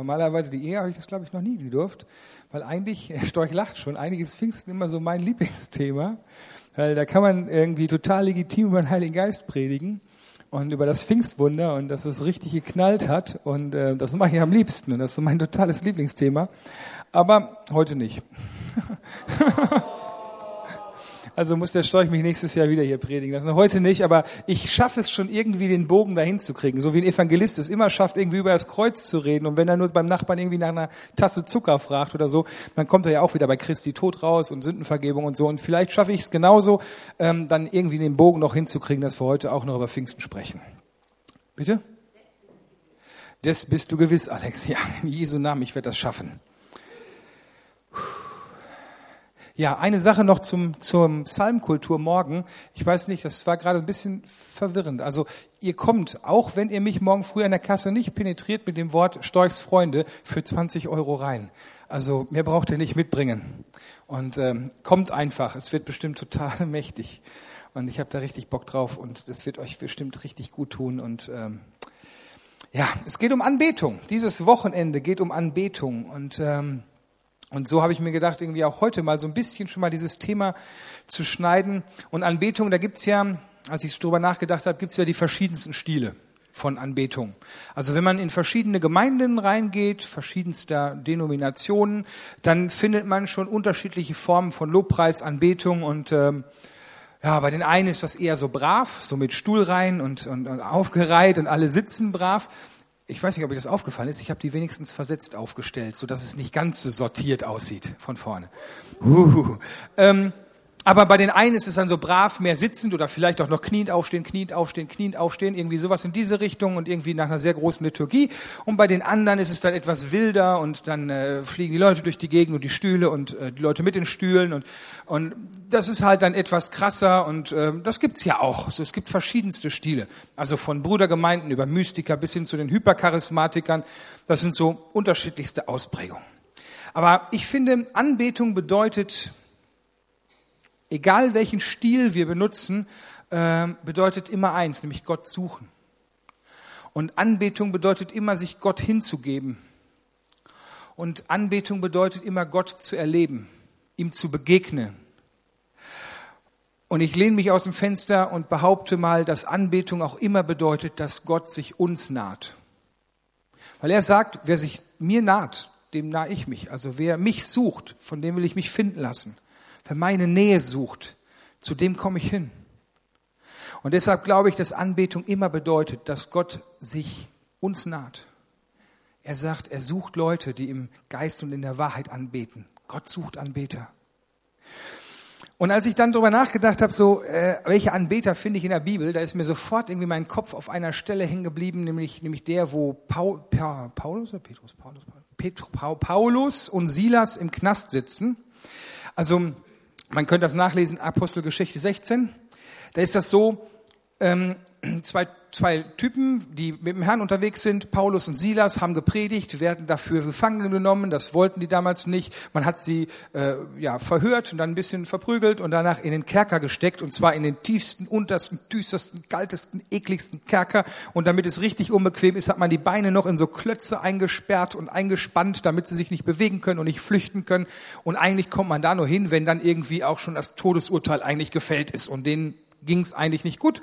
Normalerweise die Ehe habe ich das, glaube ich, noch nie gedurft, weil eigentlich, Storch lacht schon, eigentlich ist Pfingsten immer so mein Lieblingsthema, weil da kann man irgendwie total legitim über den Heiligen Geist predigen und über das Pfingstwunder und dass es richtig geknallt hat und äh, das mache ich am liebsten und das ist so mein totales Lieblingsthema, aber heute nicht. Also muss der Storch mich nächstes Jahr wieder hier predigen lassen. Heute nicht, aber ich schaffe es schon irgendwie den Bogen dahin zu kriegen. So wie ein Evangelist es immer schafft, irgendwie über das Kreuz zu reden. Und wenn er nur beim Nachbarn irgendwie nach einer Tasse Zucker fragt oder so, dann kommt er ja auch wieder bei Christi Tod raus und Sündenvergebung und so. Und vielleicht schaffe ich es genauso, ähm, dann irgendwie den Bogen noch hinzukriegen, dass wir heute auch noch über Pfingsten sprechen. Bitte? Das bist du gewiss, Alex. Ja, in Jesu Namen, ich werde das schaffen. Puh. Ja, eine Sache noch zum, zum Psalmkultur morgen. Ich weiß nicht, das war gerade ein bisschen verwirrend. Also ihr kommt, auch wenn ihr mich morgen früh an der Kasse nicht penetriert mit dem Wort Storchs Freunde, für 20 Euro rein. Also mehr braucht ihr nicht mitbringen. Und ähm, kommt einfach, es wird bestimmt total mächtig. Und ich habe da richtig Bock drauf und das wird euch bestimmt richtig gut tun. Und ähm, ja, es geht um Anbetung. Dieses Wochenende geht um Anbetung. Und ähm, und so habe ich mir gedacht, irgendwie auch heute mal so ein bisschen schon mal dieses Thema zu schneiden. Und Anbetung, da gibt's ja, als ich drüber nachgedacht habe, gibt's ja die verschiedensten Stile von Anbetung. Also wenn man in verschiedene Gemeinden reingeht, verschiedenster Denominationen, dann findet man schon unterschiedliche Formen von Lobpreis, Anbetung und ähm, ja, bei den einen ist das eher so brav, so mit Stuhlreihen und, und, und aufgereiht und alle sitzen brav ich weiß nicht, ob euch das aufgefallen ist, ich habe die wenigstens versetzt aufgestellt, so dass es nicht ganz so sortiert aussieht von vorne. Uh, ähm, aber bei den einen ist es dann so brav, mehr sitzend oder vielleicht auch noch kniend aufstehen, kniend aufstehen, kniend aufstehen, irgendwie sowas in diese Richtung und irgendwie nach einer sehr großen Liturgie. Und bei den anderen ist es dann etwas wilder und dann äh, fliegen die Leute durch die Gegend und die Stühle und äh, die Leute mit den Stühlen und, und das ist halt dann etwas krasser und äh, das gibt's ja auch. So, es gibt verschiedenste Stile. Also von Brudergemeinden über Mystiker bis hin zu den Hypercharismatikern. Das sind so unterschiedlichste Ausprägungen. Aber ich finde, Anbetung bedeutet egal welchen Stil wir benutzen, äh, bedeutet immer eins, nämlich Gott suchen. Und Anbetung bedeutet immer, sich Gott hinzugeben. Und Anbetung bedeutet immer, Gott zu erleben, ihm zu begegnen. Und ich lehne mich aus dem Fenster und behaupte mal, dass Anbetung auch immer bedeutet, dass Gott sich uns naht. Weil er sagt, wer sich mir naht, dem nahe ich mich. Also wer mich sucht, von dem will ich mich finden lassen. Wer meine Nähe sucht, zu dem komme ich hin. Und deshalb glaube ich, dass Anbetung immer bedeutet, dass Gott sich uns naht. Er sagt, er sucht Leute, die im Geist und in der Wahrheit anbeten. Gott sucht Anbeter. Und als ich dann darüber nachgedacht habe, so äh, welche Anbeter finde ich in der Bibel, da ist mir sofort irgendwie mein Kopf auf einer Stelle hängen geblieben, nämlich nämlich der, wo Paul, pa, Paulus oder Petrus, Paulus, Petrus, Paulus und Silas im Knast sitzen. Also man könnte das nachlesen, Apostelgeschichte 16. Da ist das so, ähm, zwei, zwei Typen, die mit dem Herrn unterwegs sind, Paulus und Silas, haben gepredigt, werden dafür gefangen genommen, das wollten die damals nicht. Man hat sie äh, ja, verhört und dann ein bisschen verprügelt und danach in den Kerker gesteckt, und zwar in den tiefsten, untersten, düstersten, kaltesten, ekligsten Kerker. Und damit es richtig unbequem ist, hat man die Beine noch in so Klötze eingesperrt und eingespannt, damit sie sich nicht bewegen können und nicht flüchten können. Und eigentlich kommt man da nur hin, wenn dann irgendwie auch schon das Todesurteil eigentlich gefällt ist und denen ging es eigentlich nicht gut.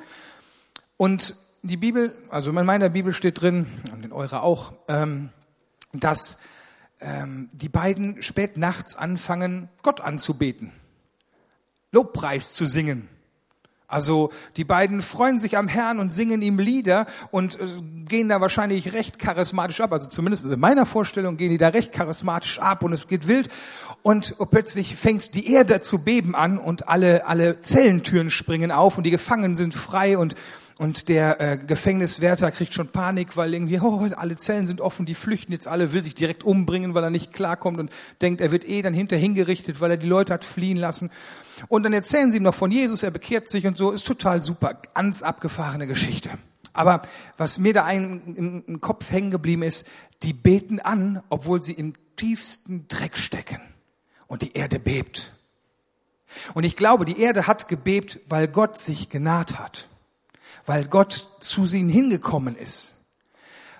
Und die Bibel, also in meiner Bibel steht drin, und in eurer auch, ähm, dass ähm, die beiden spät nachts anfangen, Gott anzubeten, Lobpreis zu singen. Also die beiden freuen sich am Herrn und singen ihm Lieder und äh, gehen da wahrscheinlich recht charismatisch ab. Also zumindest in meiner Vorstellung gehen die da recht charismatisch ab und es geht wild. Und plötzlich fängt die Erde zu beben an und alle, alle Zellentüren springen auf und die Gefangenen sind frei und und der äh, Gefängniswärter kriegt schon Panik, weil irgendwie, oh, alle Zellen sind offen, die flüchten jetzt alle, will sich direkt umbringen, weil er nicht klarkommt und denkt, er wird eh dann hinter hingerichtet, weil er die Leute hat fliehen lassen. Und dann erzählen sie ihm noch von Jesus, er bekehrt sich und so, ist total super, ganz abgefahrene Geschichte. Aber was mir da ein, im Kopf hängen geblieben ist, die beten an, obwohl sie im tiefsten Dreck stecken und die Erde bebt. Und ich glaube, die Erde hat gebebt, weil Gott sich genaht hat weil Gott zu ihnen hingekommen ist,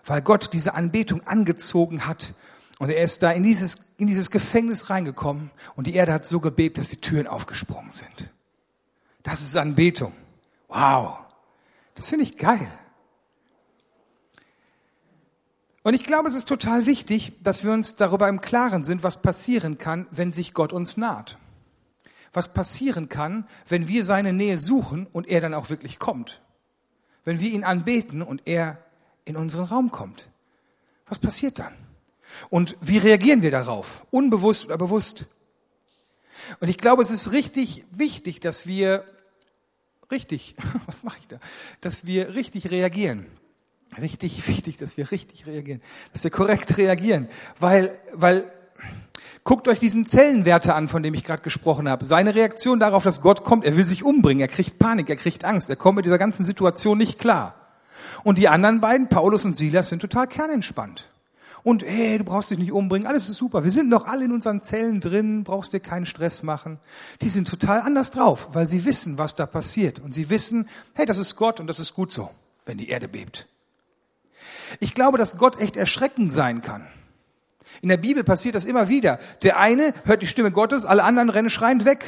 weil Gott diese Anbetung angezogen hat. Und er ist da in dieses, in dieses Gefängnis reingekommen und die Erde hat so gebebt, dass die Türen aufgesprungen sind. Das ist Anbetung. Wow. Das finde ich geil. Und ich glaube, es ist total wichtig, dass wir uns darüber im Klaren sind, was passieren kann, wenn sich Gott uns naht. Was passieren kann, wenn wir seine Nähe suchen und er dann auch wirklich kommt. Wenn wir ihn anbeten und er in unseren Raum kommt. Was passiert dann? Und wie reagieren wir darauf? Unbewusst oder bewusst? Und ich glaube, es ist richtig wichtig, dass wir richtig, was mache ich da? Dass wir richtig reagieren. Richtig wichtig, dass wir richtig reagieren, dass wir korrekt reagieren, weil, weil Guckt euch diesen Zellenwerte an, von dem ich gerade gesprochen habe. Seine Reaktion darauf, dass Gott kommt, er will sich umbringen, er kriegt Panik, er kriegt Angst, er kommt mit dieser ganzen Situation nicht klar. Und die anderen beiden, Paulus und Silas, sind total kernentspannt. Und hey, du brauchst dich nicht umbringen, alles ist super. Wir sind noch alle in unseren Zellen drin, brauchst dir keinen Stress machen. Die sind total anders drauf, weil sie wissen, was da passiert. Und sie wissen, hey, das ist Gott und das ist gut so, wenn die Erde bebt. Ich glaube, dass Gott echt erschreckend sein kann. In der Bibel passiert das immer wieder. Der eine hört die Stimme Gottes, alle anderen rennen schreiend weg.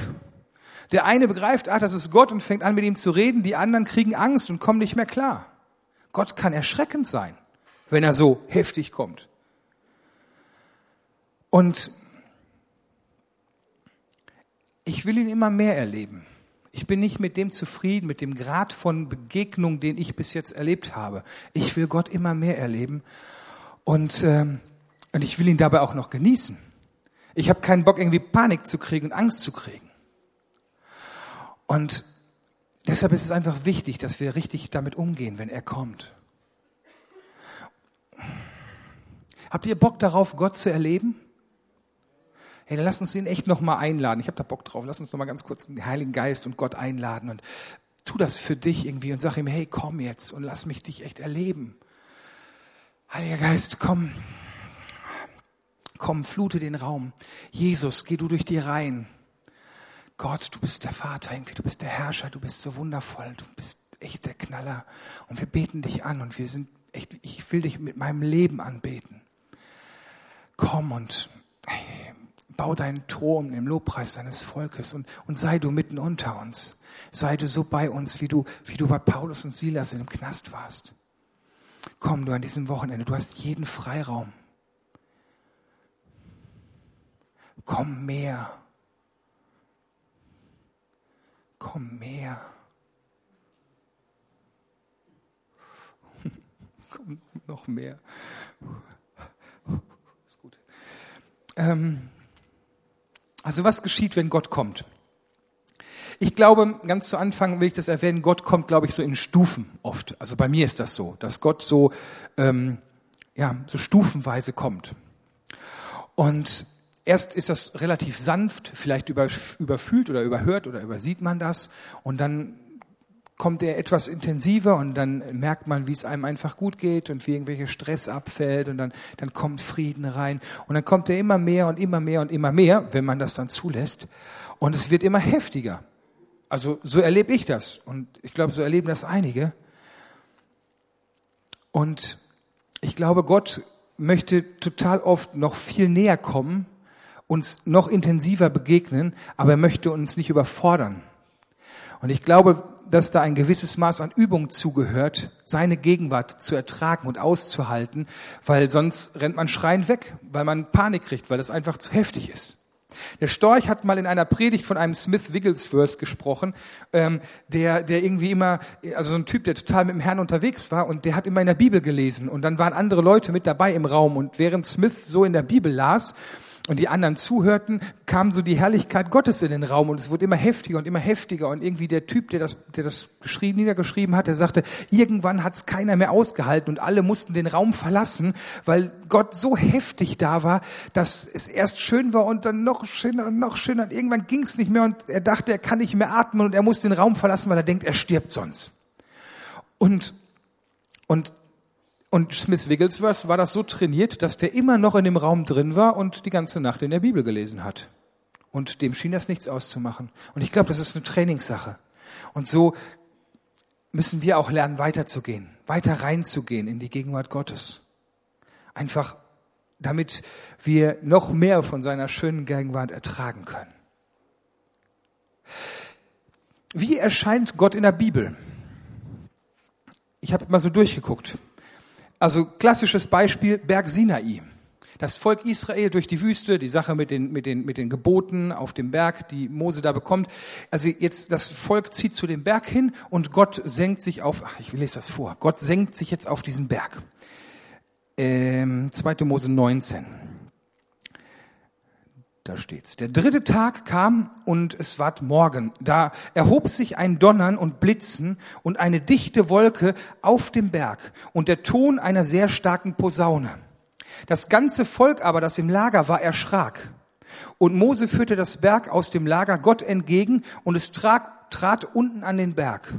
Der eine begreift, ach, das ist Gott und fängt an mit ihm zu reden, die anderen kriegen Angst und kommen nicht mehr klar. Gott kann erschreckend sein, wenn er so heftig kommt. Und ich will ihn immer mehr erleben. Ich bin nicht mit dem zufrieden, mit dem Grad von Begegnung, den ich bis jetzt erlebt habe. Ich will Gott immer mehr erleben. Und ähm, und ich will ihn dabei auch noch genießen. Ich habe keinen Bock, irgendwie Panik zu kriegen und Angst zu kriegen. Und deshalb ist es einfach wichtig, dass wir richtig damit umgehen, wenn er kommt. Habt ihr Bock darauf, Gott zu erleben? Hey, lass uns ihn echt nochmal einladen. Ich habe da Bock drauf. Lass uns nochmal ganz kurz den Heiligen Geist und Gott einladen und tu das für dich irgendwie und sag ihm, hey, komm jetzt und lass mich dich echt erleben. Heiliger Geist, komm, Komm, flute den Raum. Jesus, geh du durch die Reihen. Gott, du bist der Vater irgendwie, du bist der Herrscher, du bist so wundervoll, du bist echt der Knaller. Und wir beten dich an und wir sind echt, ich will dich mit meinem Leben anbeten. Komm und hey, bau deinen Thron im Lobpreis deines Volkes und, und sei du mitten unter uns. Sei du so bei uns, wie du, wie du bei Paulus und Silas in dem Knast warst. Komm du an diesem Wochenende, du hast jeden Freiraum. komm mehr. Komm mehr. komm noch mehr. Ähm, also was geschieht, wenn Gott kommt? Ich glaube, ganz zu Anfang will ich das erwähnen, Gott kommt, glaube ich, so in Stufen oft. Also bei mir ist das so, dass Gott so, ähm, ja, so stufenweise kommt. Und Erst ist das relativ sanft, vielleicht überfühlt oder überhört oder übersieht man das und dann kommt er etwas intensiver und dann merkt man, wie es einem einfach gut geht und wie irgendwelche Stress abfällt und dann, dann kommt Frieden rein und dann kommt er immer mehr und immer mehr und immer mehr, wenn man das dann zulässt und es wird immer heftiger. Also so erlebe ich das und ich glaube, so erleben das einige. Und ich glaube, Gott möchte total oft noch viel näher kommen uns noch intensiver begegnen, aber er möchte uns nicht überfordern. Und ich glaube, dass da ein gewisses Maß an Übung zugehört, seine Gegenwart zu ertragen und auszuhalten, weil sonst rennt man schreiend weg, weil man Panik kriegt, weil das einfach zu heftig ist. Der Storch hat mal in einer Predigt von einem Smith Wigglesworth gesprochen, ähm, der, der irgendwie immer, also so ein Typ, der total mit dem Herrn unterwegs war und der hat immer in der Bibel gelesen und dann waren andere Leute mit dabei im Raum und während Smith so in der Bibel las, und die anderen zuhörten, kam so die Herrlichkeit Gottes in den Raum und es wurde immer heftiger und immer heftiger und irgendwie der Typ, der das, der das geschrieben, niedergeschrieben hat, der sagte, irgendwann hat es keiner mehr ausgehalten und alle mussten den Raum verlassen, weil Gott so heftig da war, dass es erst schön war und dann noch schöner und noch schöner und irgendwann ging es nicht mehr und er dachte, er kann nicht mehr atmen und er muss den Raum verlassen, weil er denkt, er stirbt sonst. Und und und Smith Wigglesworth war das so trainiert, dass der immer noch in dem Raum drin war und die ganze Nacht in der Bibel gelesen hat. Und dem schien das nichts auszumachen. Und ich glaube, das ist eine Trainingssache. Und so müssen wir auch lernen, weiterzugehen, weiter reinzugehen in die Gegenwart Gottes. Einfach damit wir noch mehr von seiner schönen Gegenwart ertragen können. Wie erscheint Gott in der Bibel? Ich habe mal so durchgeguckt. Also klassisches Beispiel Berg Sinai. Das Volk Israel durch die Wüste, die Sache mit den, mit den, mit den Geboten auf dem Berg, die Mose da bekommt. Also jetzt, das Volk zieht zu dem Berg hin und Gott senkt sich auf, ach, ich lese das vor. Gott senkt sich jetzt auf diesen Berg. Ähm, 2. Mose 19. Da steht's. Der dritte Tag kam und es ward Morgen. Da erhob sich ein Donnern und Blitzen und eine dichte Wolke auf dem Berg und der Ton einer sehr starken Posaune. Das ganze Volk aber, das im Lager war, erschrak. Und Mose führte das Berg aus dem Lager Gott entgegen und es trat, trat unten an den Berg.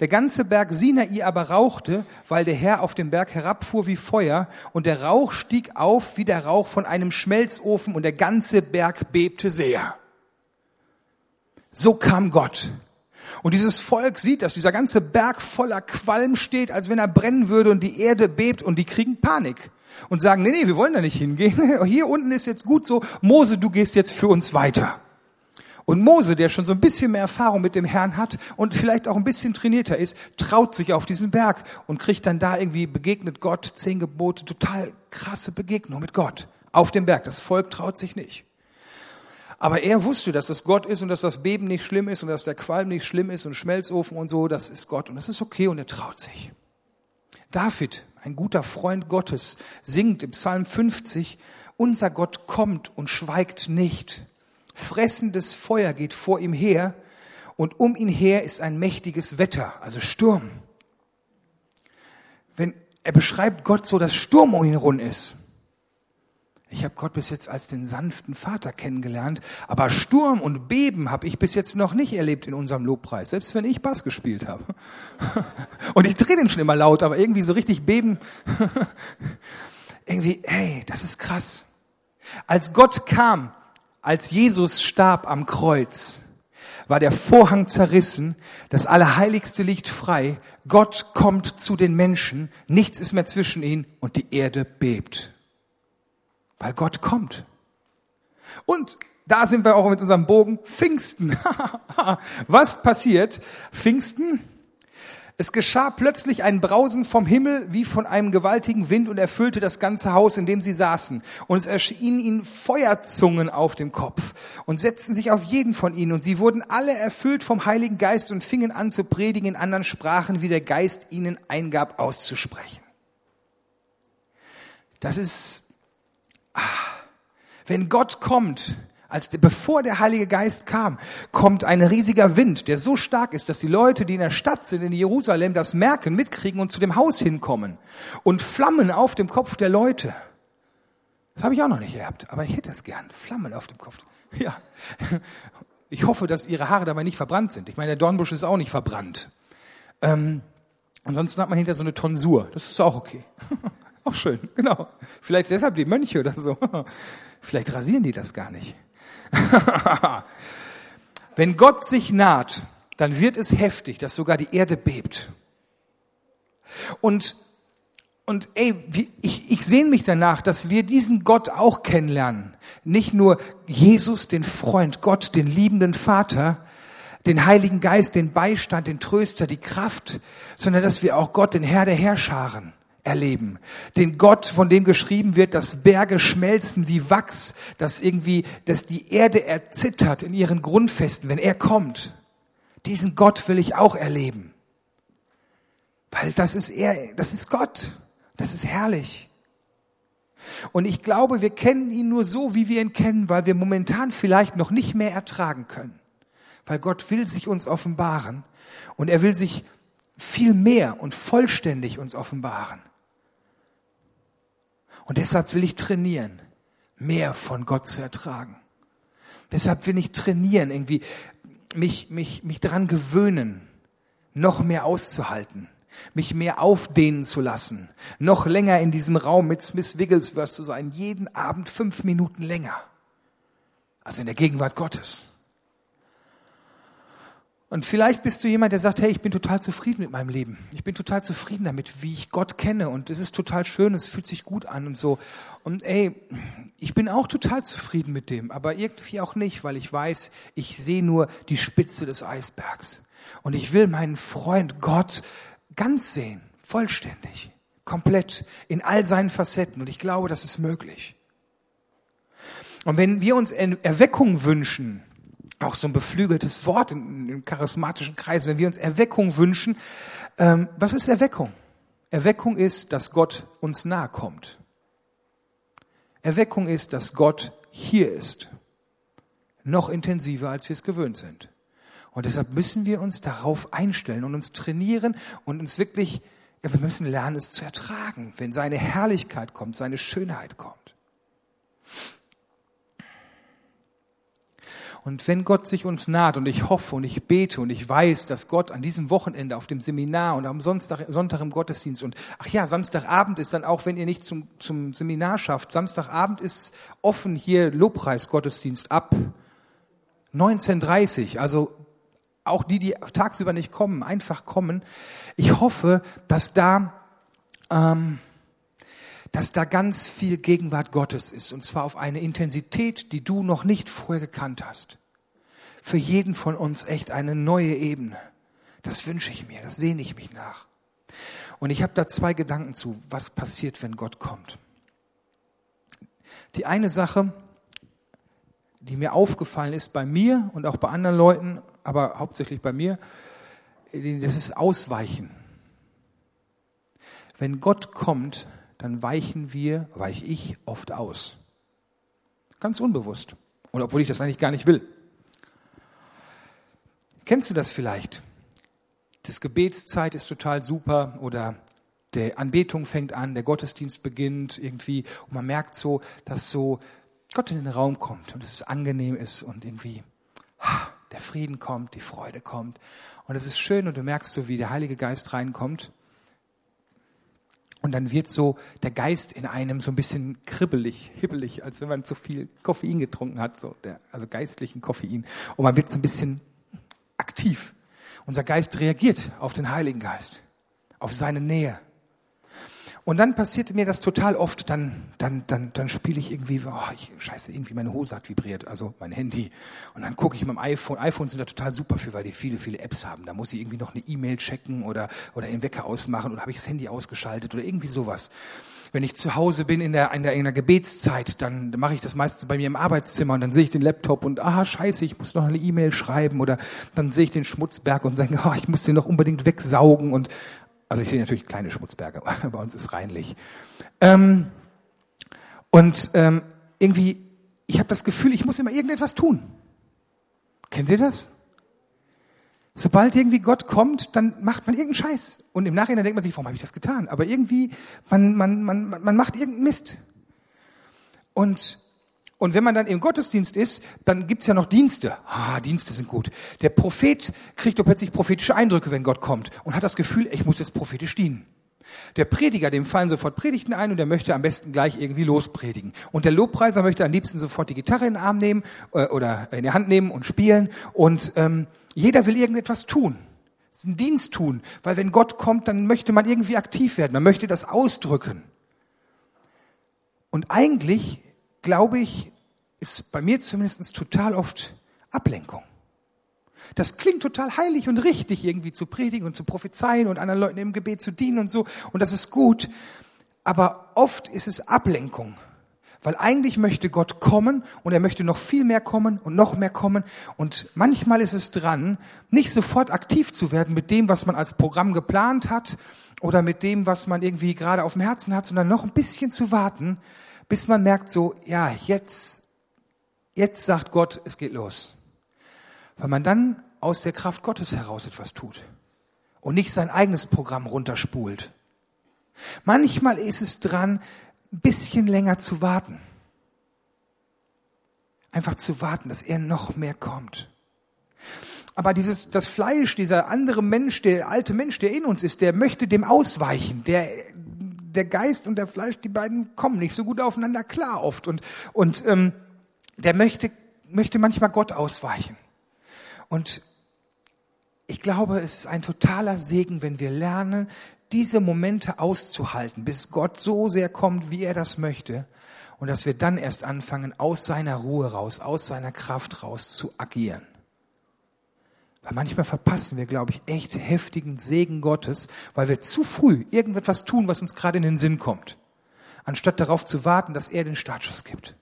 Der ganze Berg Sinai aber rauchte, weil der Herr auf dem Berg herabfuhr wie Feuer, und der Rauch stieg auf wie der Rauch von einem Schmelzofen, und der ganze Berg bebte sehr. So kam Gott. Und dieses Volk sieht, dass dieser ganze Berg voller Qualm steht, als wenn er brennen würde und die Erde bebt und die kriegen Panik und sagen, nee, nee, wir wollen da nicht hingehen. Hier unten ist jetzt gut so. Mose, du gehst jetzt für uns weiter. Und Mose, der schon so ein bisschen mehr Erfahrung mit dem Herrn hat und vielleicht auch ein bisschen trainierter ist, traut sich auf diesen Berg und kriegt dann da irgendwie begegnet Gott, zehn Gebote, total krasse Begegnung mit Gott auf dem Berg. Das Volk traut sich nicht. Aber er wusste, dass das Gott ist und dass das Beben nicht schlimm ist und dass der Qualm nicht schlimm ist und Schmelzofen und so, das ist Gott und das ist okay und er traut sich. David, ein guter Freund Gottes, singt im Psalm 50, unser Gott kommt und schweigt nicht. Fressendes Feuer geht vor ihm her und um ihn her ist ein mächtiges Wetter, also Sturm. Wenn er beschreibt Gott so, dass Sturm um ihn rund ist. Ich habe Gott bis jetzt als den sanften Vater kennengelernt, aber Sturm und Beben habe ich bis jetzt noch nicht erlebt in unserem Lobpreis, selbst wenn ich Bass gespielt habe. Und ich drehe den schon immer laut, aber irgendwie so richtig beben. Irgendwie, hey, das ist krass. Als Gott kam, als Jesus starb am Kreuz, war der Vorhang zerrissen, das Allerheiligste liegt frei, Gott kommt zu den Menschen, nichts ist mehr zwischen ihnen und die Erde bebt. Weil Gott kommt. Und da sind wir auch mit unserem Bogen Pfingsten. Was passiert? Pfingsten es geschah plötzlich ein Brausen vom Himmel wie von einem gewaltigen Wind und erfüllte das ganze Haus, in dem sie saßen. Und es erschienen ihnen Feuerzungen auf dem Kopf und setzten sich auf jeden von ihnen. Und sie wurden alle erfüllt vom Heiligen Geist und fingen an zu predigen in anderen Sprachen, wie der Geist ihnen eingab auszusprechen. Das ist, ah, wenn Gott kommt, als der, bevor der Heilige Geist kam, kommt ein riesiger Wind, der so stark ist, dass die Leute, die in der Stadt sind, in Jerusalem, das merken, mitkriegen und zu dem Haus hinkommen. Und Flammen auf dem Kopf der Leute. Das habe ich auch noch nicht gehabt, aber ich hätte es gern. Flammen auf dem Kopf. Ja. Ich hoffe, dass ihre Haare dabei nicht verbrannt sind. Ich meine, der Dornbusch ist auch nicht verbrannt. Ähm, ansonsten hat man hinter so eine Tonsur. Das ist auch okay. auch schön, genau. Vielleicht deshalb die Mönche oder so. Vielleicht rasieren die das gar nicht. Wenn Gott sich naht, dann wird es heftig, dass sogar die Erde bebt. Und, und ey, ich, ich sehne mich danach, dass wir diesen Gott auch kennenlernen. Nicht nur Jesus, den Freund, Gott, den liebenden Vater, den Heiligen Geist, den Beistand, den Tröster, die Kraft, sondern dass wir auch Gott, den Herr der Herrscharen, erleben. Den Gott, von dem geschrieben wird, dass Berge schmelzen wie Wachs, dass irgendwie, dass die Erde erzittert in ihren Grundfesten, wenn er kommt. Diesen Gott will ich auch erleben. Weil das ist er, das ist Gott. Das ist herrlich. Und ich glaube, wir kennen ihn nur so, wie wir ihn kennen, weil wir momentan vielleicht noch nicht mehr ertragen können. Weil Gott will sich uns offenbaren und er will sich viel mehr und vollständig uns offenbaren. Und deshalb will ich trainieren, mehr von Gott zu ertragen. Deshalb will ich trainieren, irgendwie mich, mich, mich daran gewöhnen, noch mehr auszuhalten, mich mehr aufdehnen zu lassen, noch länger in diesem Raum mit Smith Wigglesworth zu sein, jeden Abend fünf Minuten länger. Also in der Gegenwart Gottes. Und vielleicht bist du jemand, der sagt, hey, ich bin total zufrieden mit meinem Leben. Ich bin total zufrieden damit, wie ich Gott kenne. Und es ist total schön, es fühlt sich gut an und so. Und ey, ich bin auch total zufrieden mit dem, aber irgendwie auch nicht, weil ich weiß, ich sehe nur die Spitze des Eisbergs. Und ich will meinen Freund Gott ganz sehen, vollständig, komplett, in all seinen Facetten. Und ich glaube, das ist möglich. Und wenn wir uns Erweckung wünschen, auch so ein beflügeltes Wort in, in charismatischen Kreisen, wenn wir uns Erweckung wünschen, ähm, was ist Erweckung? Erweckung ist, dass Gott uns nahe kommt. Erweckung ist, dass Gott hier ist. Noch intensiver, als wir es gewöhnt sind. Und deshalb müssen wir uns darauf einstellen und uns trainieren und uns wirklich, ja, wir müssen lernen, es zu ertragen, wenn seine Herrlichkeit kommt, seine Schönheit kommt. Und wenn Gott sich uns naht und ich hoffe und ich bete und ich weiß, dass Gott an diesem Wochenende auf dem Seminar und am Sonntag, Sonntag im Gottesdienst und ach ja, Samstagabend ist dann auch, wenn ihr nicht zum, zum Seminar schafft, Samstagabend ist offen hier Lobpreisgottesdienst ab 19.30 also auch die, die tagsüber nicht kommen, einfach kommen. Ich hoffe, dass da ähm, dass da ganz viel Gegenwart Gottes ist, und zwar auf eine Intensität, die du noch nicht vorher gekannt hast. Für jeden von uns echt eine neue Ebene. Das wünsche ich mir, das sehne ich mich nach. Und ich habe da zwei Gedanken zu, was passiert, wenn Gott kommt. Die eine Sache, die mir aufgefallen ist bei mir und auch bei anderen Leuten, aber hauptsächlich bei mir, das ist Ausweichen. Wenn Gott kommt, dann weichen wir, weiche ich oft aus. Ganz unbewusst. Und obwohl ich das eigentlich gar nicht will. Kennst du das vielleicht? Das Gebetszeit ist total super oder der Anbetung fängt an, der Gottesdienst beginnt irgendwie und man merkt so, dass so Gott in den Raum kommt und es angenehm ist und irgendwie der Frieden kommt, die Freude kommt und es ist schön und du merkst so, wie der Heilige Geist reinkommt und dann wird so der Geist in einem so ein bisschen kribbelig, hibbelig, als wenn man zu viel Koffein getrunken hat, so der, also geistlichen Koffein. Und man wird so ein bisschen aktiv. Unser Geist reagiert auf den Heiligen Geist, auf seine Nähe. Und dann passierte mir das total oft, dann, dann, dann, dann spiele ich irgendwie, oh, ich, scheiße, irgendwie meine Hose hat vibriert, also mein Handy. Und dann gucke ich mit dem iPhone, iPhones sind da total super für, weil die viele, viele Apps haben. Da muss ich irgendwie noch eine E-Mail checken oder, oder den Wecker ausmachen oder habe ich das Handy ausgeschaltet oder irgendwie sowas. Wenn ich zu Hause bin in der, in der, in der Gebetszeit, dann mache ich das meistens bei mir im Arbeitszimmer und dann sehe ich den Laptop und, ah, scheiße, ich muss noch eine E-Mail schreiben oder dann sehe ich den Schmutzberg und sage, oh, ich muss den noch unbedingt wegsaugen und also ich sehe natürlich kleine Schmutzberge, bei uns ist reinlich. Ähm, und ähm, irgendwie, ich habe das Gefühl, ich muss immer irgendetwas tun. Kennen Sie das? Sobald irgendwie Gott kommt, dann macht man irgendeinen Scheiß. Und im Nachhinein denkt man sich, warum habe ich das getan? Aber irgendwie, man, man, man, man macht irgendeinen Mist. Und und wenn man dann im Gottesdienst ist, dann gibt's ja noch Dienste. Ah, Dienste sind gut. Der Prophet kriegt doch plötzlich prophetische Eindrücke, wenn Gott kommt und hat das Gefühl, ich muss jetzt prophetisch dienen. Der Prediger, dem fallen sofort Predigten ein und der möchte am besten gleich irgendwie lospredigen. Und der Lobpreiser möchte am liebsten sofort die Gitarre in den Arm nehmen äh, oder in die Hand nehmen und spielen. Und ähm, jeder will irgendetwas tun, einen Dienst tun, weil wenn Gott kommt, dann möchte man irgendwie aktiv werden, man möchte das ausdrücken. Und eigentlich, glaube ich, ist bei mir zumindest total oft Ablenkung. Das klingt total heilig und richtig, irgendwie zu predigen und zu prophezeien und anderen Leuten im Gebet zu dienen und so. Und das ist gut. Aber oft ist es Ablenkung. Weil eigentlich möchte Gott kommen und er möchte noch viel mehr kommen und noch mehr kommen. Und manchmal ist es dran, nicht sofort aktiv zu werden mit dem, was man als Programm geplant hat oder mit dem, was man irgendwie gerade auf dem Herzen hat, sondern noch ein bisschen zu warten, bis man merkt so, ja, jetzt Jetzt sagt Gott, es geht los. Weil man dann aus der Kraft Gottes heraus etwas tut und nicht sein eigenes Programm runterspult. Manchmal ist es dran, ein bisschen länger zu warten. Einfach zu warten, dass er noch mehr kommt. Aber dieses, das Fleisch, dieser andere Mensch, der alte Mensch, der in uns ist, der möchte dem ausweichen. Der, der Geist und der Fleisch, die beiden kommen nicht so gut aufeinander klar oft. Und, und ähm, der möchte, möchte manchmal Gott ausweichen. Und ich glaube, es ist ein totaler Segen, wenn wir lernen, diese Momente auszuhalten, bis Gott so sehr kommt, wie er das möchte. Und dass wir dann erst anfangen, aus seiner Ruhe raus, aus seiner Kraft raus zu agieren. Weil manchmal verpassen wir, glaube ich, echt heftigen Segen Gottes, weil wir zu früh irgendetwas tun, was uns gerade in den Sinn kommt, anstatt darauf zu warten, dass er den Startschuss gibt.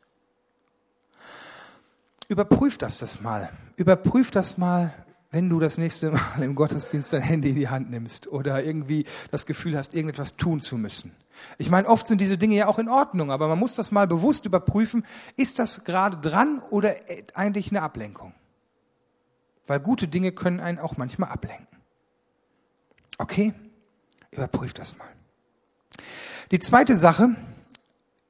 Überprüf das das mal. Überprüf das mal, wenn du das nächste Mal im Gottesdienst dein Handy in die Hand nimmst oder irgendwie das Gefühl hast, irgendetwas tun zu müssen. Ich meine, oft sind diese Dinge ja auch in Ordnung, aber man muss das mal bewusst überprüfen, ist das gerade dran oder eigentlich eine Ablenkung? Weil gute Dinge können einen auch manchmal ablenken. Okay? Überprüft das mal. Die zweite Sache,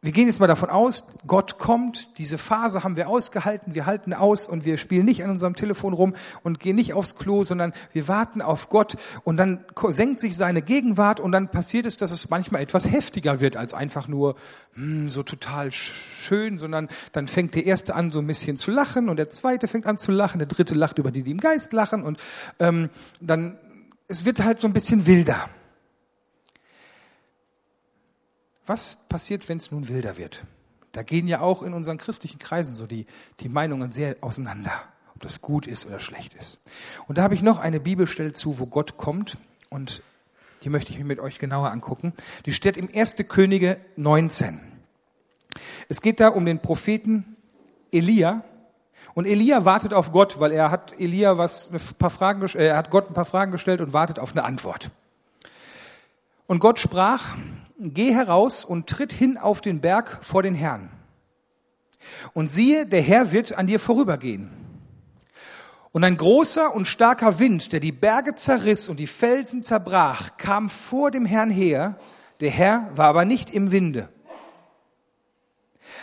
wir gehen jetzt mal davon aus, Gott kommt, diese Phase haben wir ausgehalten, wir halten aus und wir spielen nicht an unserem Telefon rum und gehen nicht aufs Klo, sondern wir warten auf Gott. Und dann senkt sich seine Gegenwart und dann passiert es, dass es manchmal etwas heftiger wird als einfach nur hm, so total schön, sondern dann fängt der Erste an so ein bisschen zu lachen und der Zweite fängt an zu lachen, der Dritte lacht über die, die im Geist lachen und ähm, dann, es wird halt so ein bisschen wilder. Was passiert, wenn es nun wilder wird? Da gehen ja auch in unseren christlichen Kreisen so die, die Meinungen sehr auseinander, ob das gut ist oder schlecht ist. Und da habe ich noch eine Bibelstelle zu, wo Gott kommt und die möchte ich mir mit euch genauer angucken. Die steht im 1. Könige 19. Es geht da um den Propheten Elia. Und Elia wartet auf Gott, weil er hat Elia was, ein paar Fragen, äh, er hat Gott ein paar Fragen gestellt und wartet auf eine Antwort. Und Gott sprach, geh heraus und tritt hin auf den Berg vor den Herrn. Und siehe, der Herr wird an dir vorübergehen. Und ein großer und starker Wind, der die Berge zerriss und die Felsen zerbrach, kam vor dem Herrn her. Der Herr war aber nicht im Winde.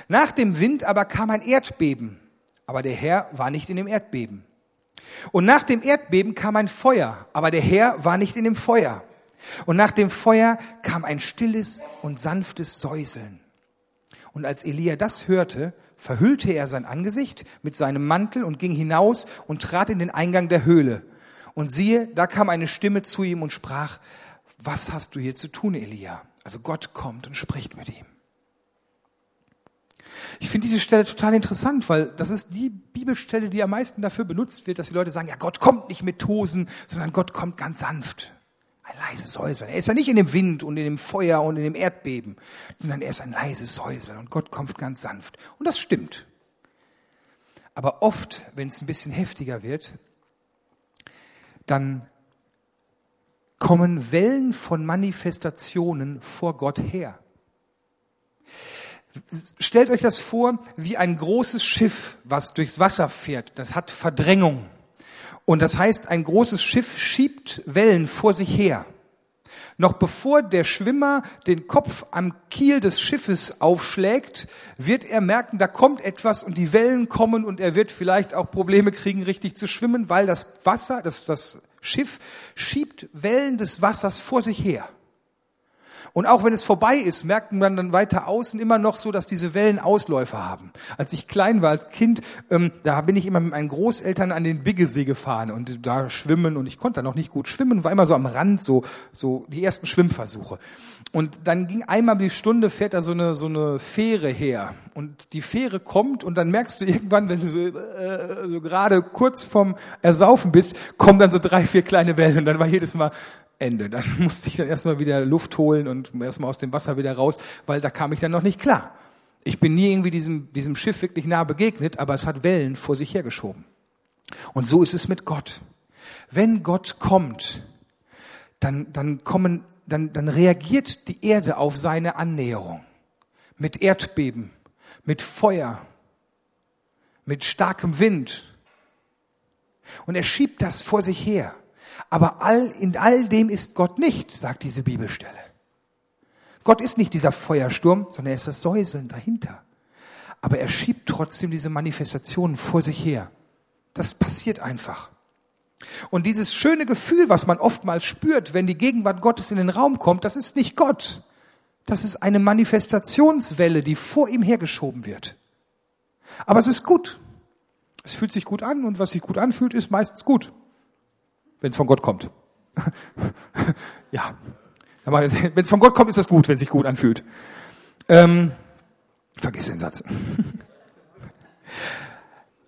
Nach dem Wind aber kam ein Erdbeben, aber der Herr war nicht in dem Erdbeben. Und nach dem Erdbeben kam ein Feuer, aber der Herr war nicht in dem Feuer. Und nach dem Feuer kam ein stilles und sanftes Säuseln. Und als Elia das hörte, verhüllte er sein Angesicht mit seinem Mantel und ging hinaus und trat in den Eingang der Höhle. Und siehe, da kam eine Stimme zu ihm und sprach, was hast du hier zu tun, Elia? Also Gott kommt und spricht mit ihm. Ich finde diese Stelle total interessant, weil das ist die Bibelstelle, die am meisten dafür benutzt wird, dass die Leute sagen, ja, Gott kommt nicht mit Tosen, sondern Gott kommt ganz sanft. Ein leises Säuseln. Er ist ja nicht in dem Wind und in dem Feuer und in dem Erdbeben, sondern er ist ein leises Säuseln und Gott kommt ganz sanft. Und das stimmt. Aber oft, wenn es ein bisschen heftiger wird, dann kommen Wellen von Manifestationen vor Gott her. Stellt euch das vor wie ein großes Schiff, was durchs Wasser fährt. Das hat Verdrängung. Und das heißt, ein großes Schiff schiebt Wellen vor sich her. Noch bevor der Schwimmer den Kopf am Kiel des Schiffes aufschlägt, wird er merken, da kommt etwas und die Wellen kommen und er wird vielleicht auch Probleme kriegen, richtig zu schwimmen, weil das Wasser, das, das Schiff schiebt Wellen des Wassers vor sich her. Und auch wenn es vorbei ist, merkt man dann weiter außen immer noch so, dass diese Wellen Ausläufer haben. Als ich klein war, als Kind, ähm, da bin ich immer mit meinen Großeltern an den Biggesee gefahren und da schwimmen und ich konnte da noch nicht gut schwimmen, war immer so am Rand, so, so die ersten Schwimmversuche. Und dann ging einmal die Stunde, fährt da so eine, so eine Fähre her. Und die Fähre kommt und dann merkst du irgendwann, wenn du so, äh, so gerade kurz vorm Ersaufen bist, kommen dann so drei, vier kleine Wellen und dann war jedes Mal, Ende. Dann musste ich dann erstmal wieder Luft holen und erstmal aus dem Wasser wieder raus, weil da kam ich dann noch nicht klar. Ich bin nie irgendwie diesem, diesem Schiff wirklich nah begegnet, aber es hat Wellen vor sich hergeschoben. Und so ist es mit Gott. Wenn Gott kommt, dann, dann kommen, dann, dann reagiert die Erde auf seine Annäherung. Mit Erdbeben, mit Feuer, mit starkem Wind. Und er schiebt das vor sich her. Aber all, in all dem ist Gott nicht, sagt diese Bibelstelle. Gott ist nicht dieser Feuersturm, sondern er ist das Säuseln dahinter. Aber er schiebt trotzdem diese Manifestationen vor sich her. Das passiert einfach. Und dieses schöne Gefühl, was man oftmals spürt, wenn die Gegenwart Gottes in den Raum kommt, das ist nicht Gott. Das ist eine Manifestationswelle, die vor ihm hergeschoben wird. Aber es ist gut. Es fühlt sich gut an und was sich gut anfühlt, ist meistens gut. Wenn es von Gott kommt. ja, wenn es von Gott kommt, ist das gut, wenn es sich gut anfühlt. Ähm, vergiss den Satz.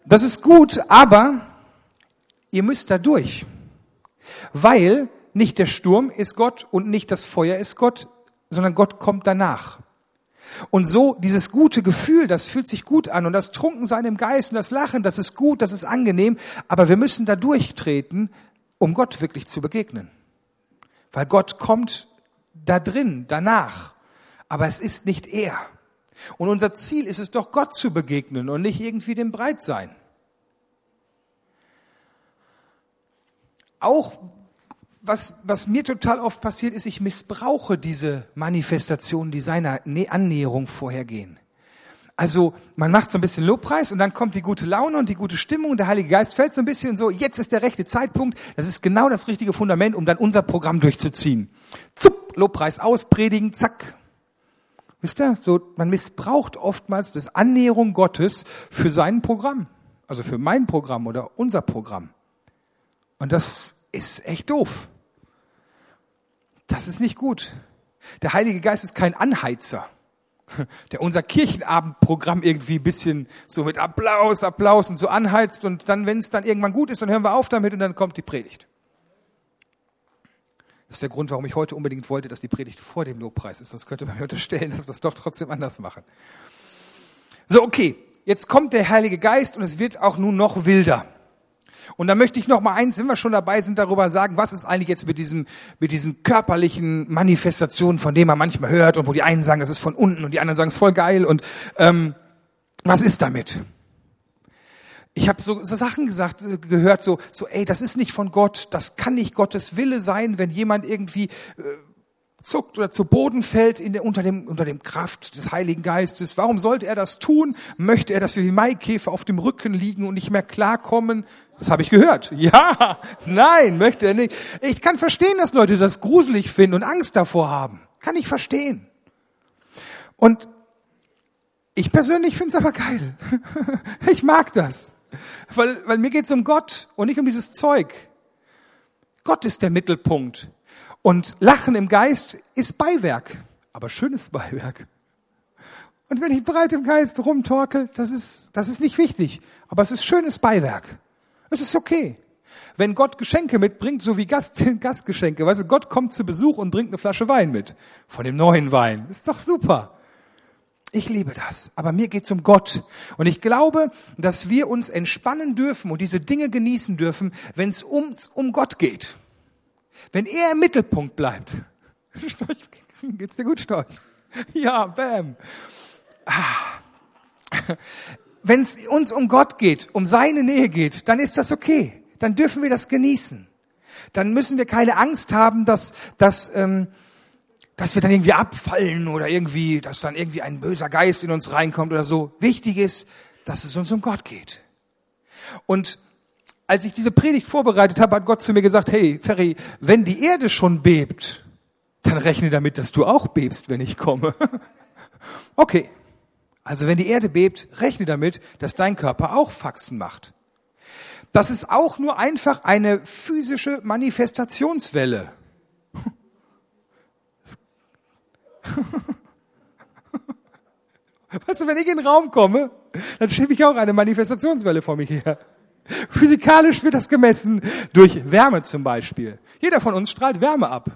Das ist gut, aber ihr müsst da durch. Weil nicht der Sturm ist Gott und nicht das Feuer ist Gott, sondern Gott kommt danach. Und so dieses gute Gefühl, das fühlt sich gut an und das Trunkensein im Geist und das Lachen, das ist gut, das ist angenehm, aber wir müssen da durchtreten, um Gott wirklich zu begegnen. Weil Gott kommt da drin, danach. Aber es ist nicht er. Und unser Ziel ist es doch, Gott zu begegnen und nicht irgendwie dem Breitsein. Auch was, was mir total oft passiert ist, ich missbrauche diese Manifestationen, die seiner Annäherung vorhergehen. Also man macht so ein bisschen Lobpreis und dann kommt die gute Laune und die gute Stimmung und der Heilige Geist fällt so ein bisschen so, jetzt ist der rechte Zeitpunkt, das ist genau das richtige Fundament, um dann unser Programm durchzuziehen. Zupp, Lobpreis aus, predigen, zack. Wisst ihr, so, man missbraucht oftmals das Annäherung Gottes für sein Programm. Also für mein Programm oder unser Programm. Und das ist echt doof. Das ist nicht gut. Der Heilige Geist ist kein Anheizer, der unser Kirchenabendprogramm irgendwie ein bisschen so mit Applaus, Applaus und so anheizt und dann, wenn es dann irgendwann gut ist, dann hören wir auf damit und dann kommt die Predigt. Das ist der Grund, warum ich heute unbedingt wollte, dass die Predigt vor dem Lobpreis ist. Sonst könnte man mir unterstellen, dass wir es doch trotzdem anders machen. So, okay. Jetzt kommt der Heilige Geist und es wird auch nun noch wilder. Und da möchte ich noch mal eins, wenn wir schon dabei sind, darüber sagen, was ist eigentlich jetzt mit diesem, mit diesen körperlichen Manifestationen, von denen man manchmal hört und wo die einen sagen, das ist von unten und die anderen sagen, es ist voll geil und ähm, was ist damit? Ich habe so, so Sachen gesagt, äh, gehört, so, so, ey, das ist nicht von Gott, das kann nicht Gottes Wille sein, wenn jemand irgendwie äh, zuckt oder zu Boden fällt in der, unter, dem, unter dem Kraft des Heiligen Geistes. Warum sollte er das tun? Möchte er, dass wir wie Maikäfer auf dem Rücken liegen und nicht mehr klarkommen? Das habe ich gehört. Ja, nein, möchte er nicht. Ich kann verstehen, dass Leute das gruselig finden und Angst davor haben. Kann ich verstehen. Und ich persönlich finde es aber geil. Ich mag das. Weil, weil mir geht es um Gott und nicht um dieses Zeug. Gott ist der Mittelpunkt. Und Lachen im Geist ist Beiwerk, aber schönes Beiwerk. Und wenn ich breit im Geist rumtorkel, das ist, das ist nicht wichtig, aber es ist schönes Beiwerk. Es ist okay. Wenn Gott Geschenke mitbringt, so wie Gast, Gastgeschenke, weißt du, Gott kommt zu Besuch und bringt eine Flasche Wein mit. Von dem neuen Wein. Ist doch super. Ich liebe das. Aber mir geht's um Gott. Und ich glaube, dass wir uns entspannen dürfen und diese Dinge genießen dürfen, wenn es um, um Gott geht. Wenn er im Mittelpunkt bleibt. Geht's dir gut, Storch? Ja, bam. Ah. Wenn es uns um Gott geht, um seine Nähe geht, dann ist das okay. Dann dürfen wir das genießen. Dann müssen wir keine Angst haben, dass, dass, ähm, dass wir dann irgendwie abfallen oder irgendwie, dass dann irgendwie ein böser Geist in uns reinkommt oder so. Wichtig ist, dass es uns um Gott geht. Und als ich diese Predigt vorbereitet habe, hat Gott zu mir gesagt, hey, Ferry, wenn die Erde schon bebt, dann rechne damit, dass du auch bebst, wenn ich komme. okay. Also wenn die Erde bebt, rechne damit, dass dein Körper auch Faxen macht. Das ist auch nur einfach eine physische Manifestationswelle. Weißt du, wenn ich in den Raum komme, dann schiebe ich auch eine Manifestationswelle vor mich her. Physikalisch wird das gemessen durch Wärme zum Beispiel. Jeder von uns strahlt Wärme ab.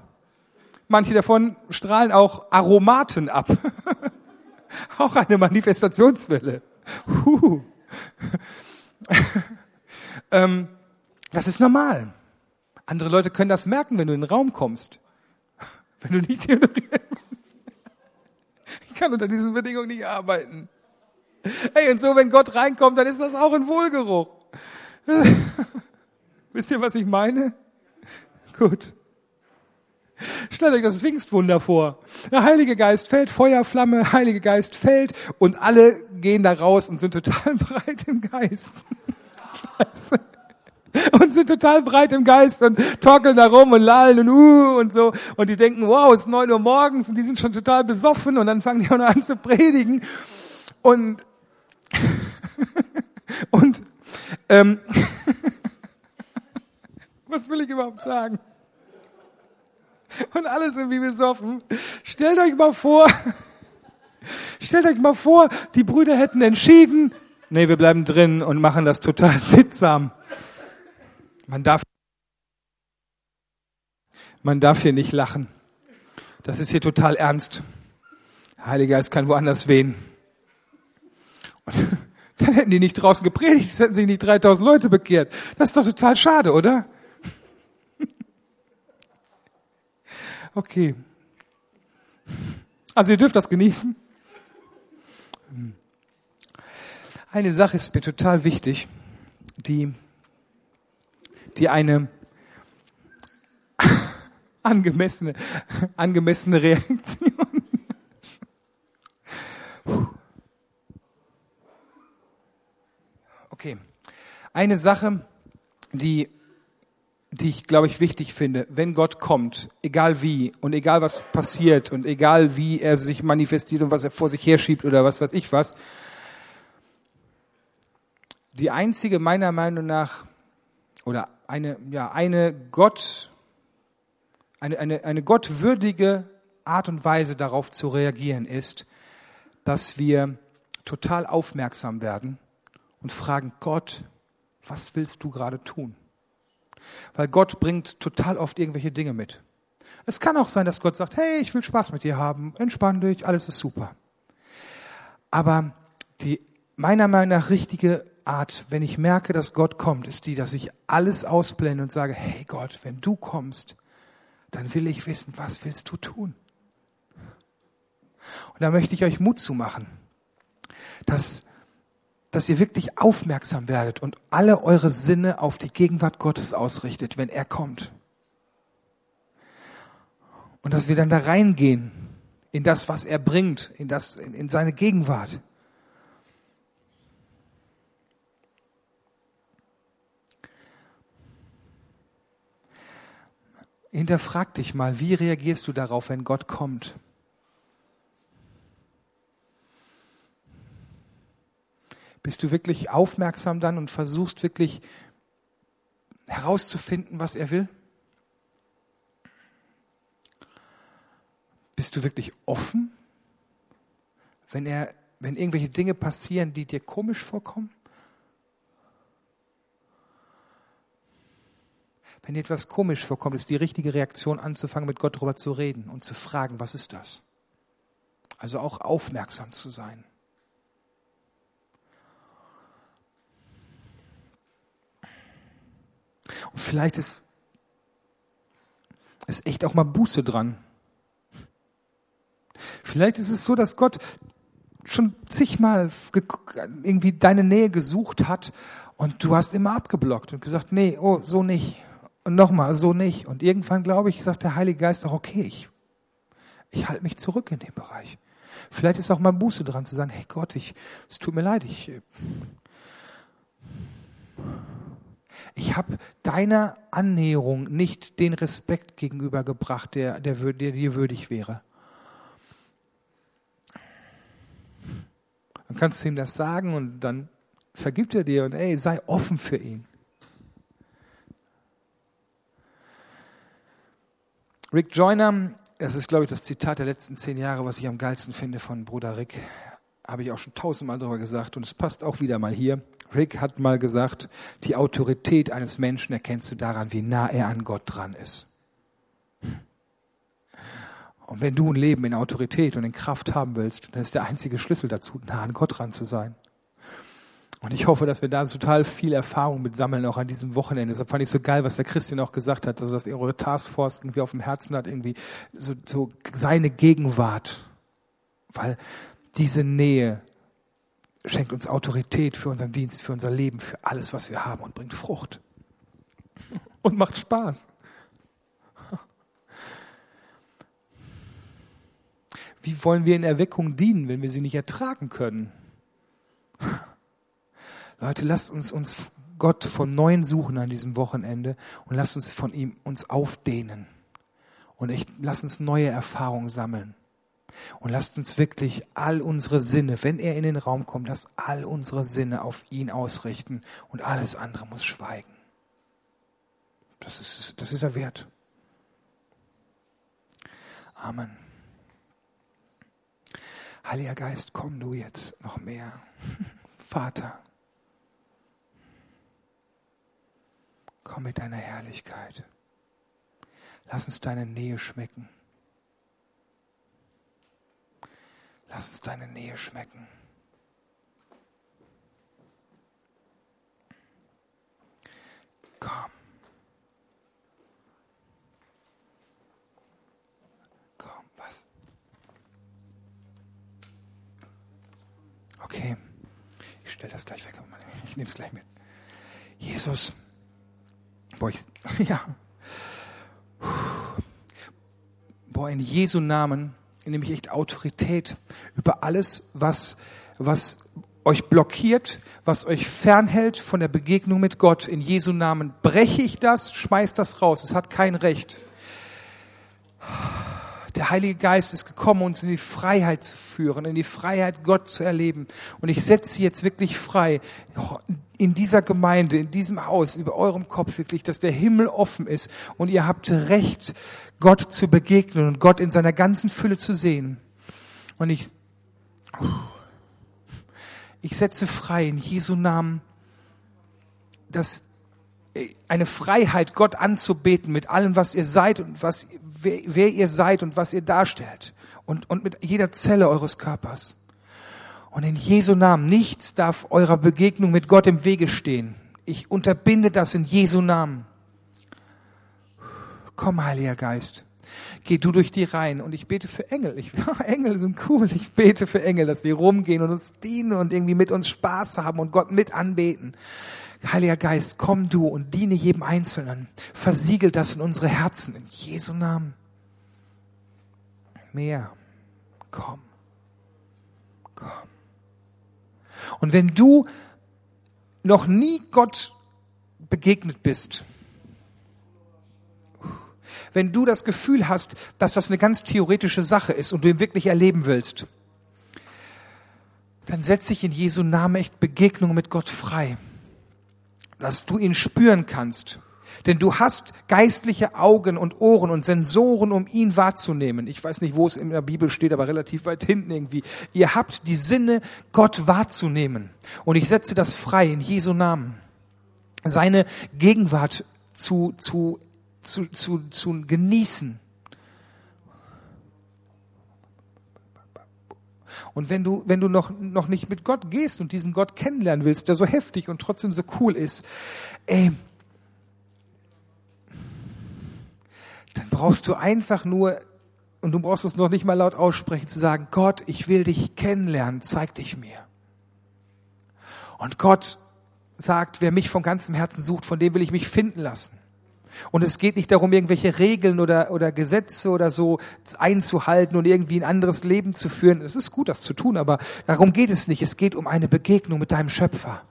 Manche davon strahlen auch Aromaten ab. auch eine Manifestationswelle. Huh. ähm, das ist normal. Andere Leute können das merken, wenn du in den Raum kommst. Wenn du nicht Ich kann unter diesen Bedingungen nicht arbeiten. Hey, und so, wenn Gott reinkommt, dann ist das auch ein Wohlgeruch. Wisst ihr, was ich meine? Gut. Stellt euch das Pfingstwunder vor. Der Heilige Geist fällt, Feuerflamme, Heilige Geist fällt und alle gehen da raus und sind total breit im Geist. und sind total breit im Geist und torkeln da rum und lallen und uh und so. Und die denken, wow, es ist neun Uhr morgens und die sind schon total besoffen und dann fangen die auch noch an zu predigen. Und, und ähm, Was will ich überhaupt sagen? Und alles irgendwie besoffen. Stellt euch mal vor, stellt euch mal vor, die Brüder hätten entschieden, nee, wir bleiben drin und machen das total sittsam. Man darf, man darf hier nicht lachen. Das ist hier total ernst. Der Heilige Geist kann woanders wehen. Und dann hätten die nicht draußen gepredigt, es hätten sich nicht 3000 Leute bekehrt. Das ist doch total schade, oder? Okay. Also ihr dürft das genießen. Eine Sache ist mir total wichtig, die, die eine angemessene, angemessene Reaktion. Okay. Eine Sache, die die ich, glaube ich, wichtig finde. Wenn Gott kommt, egal wie und egal was passiert und egal wie er sich manifestiert und was er vor sich herschiebt oder was weiß ich was, die einzige meiner Meinung nach oder eine, ja, eine Gott, eine, eine, eine gottwürdige Art und Weise darauf zu reagieren ist, dass wir total aufmerksam werden und fragen, Gott, was willst du gerade tun? Weil Gott bringt total oft irgendwelche Dinge mit. Es kann auch sein, dass Gott sagt, hey, ich will Spaß mit dir haben, entspann dich, alles ist super. Aber die meiner Meinung nach richtige Art, wenn ich merke, dass Gott kommt, ist die, dass ich alles ausblende und sage, hey Gott, wenn du kommst, dann will ich wissen, was willst du tun? Und da möchte ich euch Mut zu machen, dass dass ihr wirklich aufmerksam werdet und alle eure Sinne auf die Gegenwart Gottes ausrichtet, wenn er kommt. Und dass wir dann da reingehen in das, was er bringt, in das, in, in seine Gegenwart. Hinterfrag dich mal, wie reagierst du darauf, wenn Gott kommt? Bist du wirklich aufmerksam dann und versuchst wirklich herauszufinden, was er will? Bist du wirklich offen, wenn er, wenn irgendwelche Dinge passieren, die dir komisch vorkommen? Wenn dir etwas komisch vorkommt, ist die richtige Reaktion anzufangen, mit Gott darüber zu reden und zu fragen, was ist das? Also auch aufmerksam zu sein. Und vielleicht ist, ist echt auch mal Buße dran. Vielleicht ist es so, dass Gott schon zigmal irgendwie deine Nähe gesucht hat und du hast immer abgeblockt und gesagt, nee, oh, so nicht. Und nochmal, so nicht. Und irgendwann, glaube ich, sagt der Heilige Geist auch, okay, ich, ich halte mich zurück in dem Bereich. Vielleicht ist auch mal Buße dran zu sagen, hey Gott, ich, es tut mir leid, ich, ich habe deiner Annäherung nicht den Respekt gegenübergebracht, der, der, der dir würdig wäre. Dann kannst du ihm das sagen und dann vergibt er dir und ey, sei offen für ihn. Rick Joyner, das ist, glaube ich, das Zitat der letzten zehn Jahre, was ich am geilsten finde von Bruder Rick, habe ich auch schon tausendmal darüber gesagt und es passt auch wieder mal hier. Rick hat mal gesagt, die Autorität eines Menschen erkennst du daran, wie nah er an Gott dran ist. Und wenn du ein Leben in Autorität und in Kraft haben willst, dann ist der einzige Schlüssel dazu, nah an Gott dran zu sein. Und ich hoffe, dass wir da total viel Erfahrung mit sammeln, auch an diesem Wochenende. Deshalb fand ich so geil, was der Christian auch gesagt hat, also dass eure Taskforce irgendwie auf dem Herzen hat, irgendwie so, so seine Gegenwart. Weil diese Nähe schenkt uns Autorität für unseren Dienst, für unser Leben, für alles, was wir haben und bringt Frucht. Und macht Spaß. Wie wollen wir in Erweckung dienen, wenn wir sie nicht ertragen können? Leute, lasst uns uns Gott von Neuem suchen an diesem Wochenende und lasst uns von ihm uns aufdehnen. Und echt, lasst uns neue Erfahrungen sammeln. Und lasst uns wirklich all unsere Sinne, wenn er in den Raum kommt, lasst all unsere Sinne auf ihn ausrichten und alles andere muss schweigen. Das ist, das ist er wert. Amen. Heiliger Geist, komm du jetzt noch mehr. Vater, komm mit deiner Herrlichkeit. Lass uns deine Nähe schmecken. Lass uns deine Nähe schmecken. Komm. Komm, was? Okay, ich stelle das gleich weg. Ich nehme es gleich mit. Jesus, boah, ich, ja, boah, in Jesu Namen nehme ich echt Autorität über alles, was, was euch blockiert, was euch fernhält von der Begegnung mit Gott. In Jesu Namen breche ich das, schmeiß das raus. Es hat kein Recht. Der Heilige Geist ist gekommen, uns in die Freiheit zu führen, in die Freiheit, Gott zu erleben. Und ich setze jetzt wirklich frei, in dieser Gemeinde, in diesem Haus, über eurem Kopf wirklich, dass der Himmel offen ist und ihr habt Recht, Gott zu begegnen und Gott in seiner ganzen Fülle zu sehen. Und ich, ich setze frei in Jesu Namen, dass eine Freiheit, Gott anzubeten mit allem, was ihr seid und was, wer, wer ihr seid und was ihr darstellt und, und mit jeder Zelle eures Körpers. Und in Jesu Namen, nichts darf eurer Begegnung mit Gott im Wege stehen. Ich unterbinde das in Jesu Namen. Komm, Heiliger Geist. Geh du durch die Reihen und ich bete für Engel. Ich, Engel sind cool. Ich bete für Engel, dass sie rumgehen und uns dienen und irgendwie mit uns Spaß haben und Gott mit anbeten. Heiliger Geist, komm du und diene jedem Einzelnen. Versiegel das in unsere Herzen. In Jesu Namen. Mehr. Komm. Komm. Und wenn du noch nie Gott begegnet bist, wenn du das Gefühl hast, dass das eine ganz theoretische Sache ist und du ihn wirklich erleben willst, dann setze ich in Jesu Namen echt Begegnung mit Gott frei, dass du ihn spüren kannst, denn du hast geistliche Augen und Ohren und Sensoren, um ihn wahrzunehmen. Ich weiß nicht, wo es in der Bibel steht, aber relativ weit hinten irgendwie. Ihr habt die Sinne, Gott wahrzunehmen. Und ich setze das frei in Jesu Namen. Seine Gegenwart zu, zu, zu, zu, zu genießen. Und wenn du, wenn du noch, noch nicht mit Gott gehst und diesen Gott kennenlernen willst, der so heftig und trotzdem so cool ist, ey, dann brauchst du einfach nur, und du brauchst es noch nicht mal laut aussprechen, zu sagen, Gott, ich will dich kennenlernen, zeig dich mir. Und Gott sagt, wer mich von ganzem Herzen sucht, von dem will ich mich finden lassen. Und es geht nicht darum, irgendwelche Regeln oder, oder Gesetze oder so einzuhalten und irgendwie ein anderes Leben zu führen. Es ist gut, das zu tun, aber darum geht es nicht. Es geht um eine Begegnung mit deinem Schöpfer.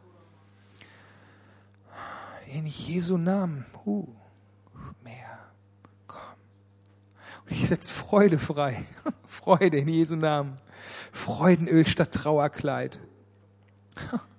In Jesu Namen. Uh. ich setze Freude frei. Freude in Jesu Namen. Freudenöl statt Trauerkleid.